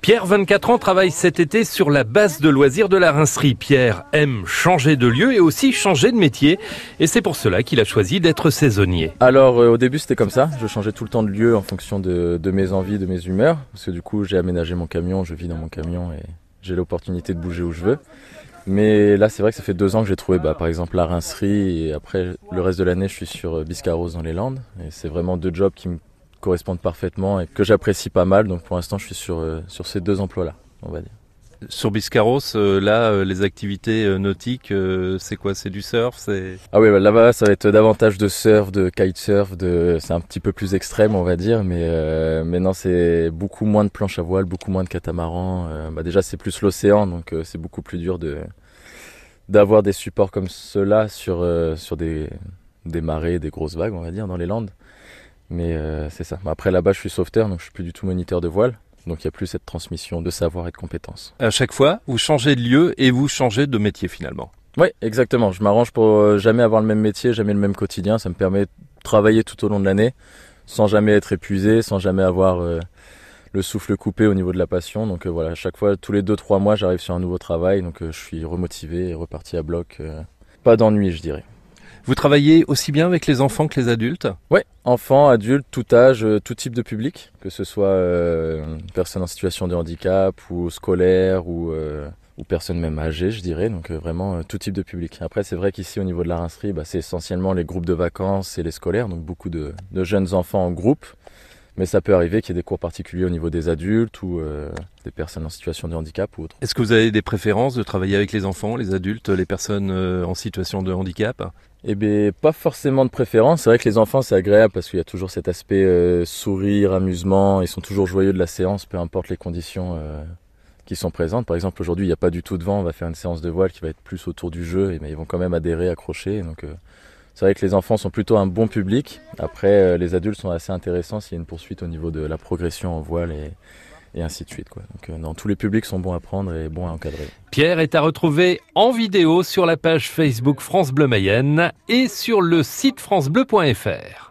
Pierre, 24 ans, travaille cet été sur la base de loisirs de la rincerie. Pierre aime changer de lieu et aussi changer de métier. Et c'est pour cela qu'il a choisi d'être saisonnier. Alors euh, au début c'était comme ça, je changeais tout le temps de lieu en fonction de, de mes envies, de mes humeurs. Parce que du coup j'ai aménagé mon camion, je vis dans mon camion et j'ai l'opportunité de bouger où je veux. Mais là, c'est vrai que ça fait deux ans que j'ai trouvé, bah, par exemple, la rincerie. Et après, le reste de l'année, je suis sur euh, Biscarros dans les Landes. Et c'est vraiment deux jobs qui me correspondent parfaitement et que j'apprécie pas mal. Donc pour l'instant, je suis sur, euh, sur ces deux emplois-là, on va dire. Sur Biscarros, euh, là, les activités nautiques, c'est quoi? C'est du surf? C'est... Ah oui, bah, là-bas, ça va être davantage de surf, de kitesurf. De... C'est un petit peu plus extrême, on va dire. Mais, mais non, c'est beaucoup moins de planches à voile, beaucoup moins de catamarans. bah, déjà, c'est plus l'océan, donc c'est beaucoup plus dur de d'avoir des supports comme ceux-là sur, sur des, des marées, des grosses vagues, on va dire, dans les Landes. Mais euh, c'est ça. Après là-bas, je suis sauveteur, donc je suis plus du tout moniteur de voile. Donc il n'y a plus cette transmission de savoir et de compétences. À chaque fois, vous changez de lieu et vous changez de métier finalement. Oui, exactement. Je m'arrange pour euh, jamais avoir le même métier, jamais le même quotidien. Ça me permet de travailler tout au long de l'année sans jamais être épuisé, sans jamais avoir euh, le souffle coupé au niveau de la passion. Donc voilà, à chaque fois, tous les 2-3 mois, j'arrive sur un nouveau travail. Donc je suis remotivé et reparti à bloc. pas d'ennui, je dirais. Vous travaillez aussi bien avec les enfants que les adultes Oui, enfants, adultes, tout âge, euh, tout type de public, que ce soit euh, personnes en situation de handicap ou scolaire ou, euh, ou personnes même âgées, je dirais. Donc vraiment tout type de public. Après, c'est vrai qu'ici, au niveau de la rincerie, bah, c'est essentiellement les groupes de vacances et les scolaires, donc beaucoup de jeunes enfants en groupe. Mais ça peut arriver qu'il y ait des cours particuliers au niveau des adultes ou euh, des personnes en situation de handicap ou autre. Est-ce que vous avez des préférences de travailler avec les enfants, les adultes, les personnes euh, en situation de handicap? Eh bien, pas forcément de préférence. C'est vrai que les enfants, c'est agréable parce qu'il y a toujours cet aspect euh, sourire, amusement. Ils sont toujours joyeux de la séance, peu importe les conditions qui sont présentes. Par exemple, aujourd'hui, il n'y a pas du tout de vent. On va faire une séance de voile qui va être plus autour du jeu. Et, mais ils vont quand même adhérer, accrocher. Donc, c'est vrai que les enfants sont plutôt un bon public. Après, euh, les adultes sont assez intéressants s'il y a une poursuite au niveau de la progression en voile et, ainsi de suite. Donc, euh, tous les publics sont bons à prendre et bons à encadrer. Pierre est à retrouver en vidéo sur la page Facebook France Bleu Mayenne et sur le site francebleu.fr.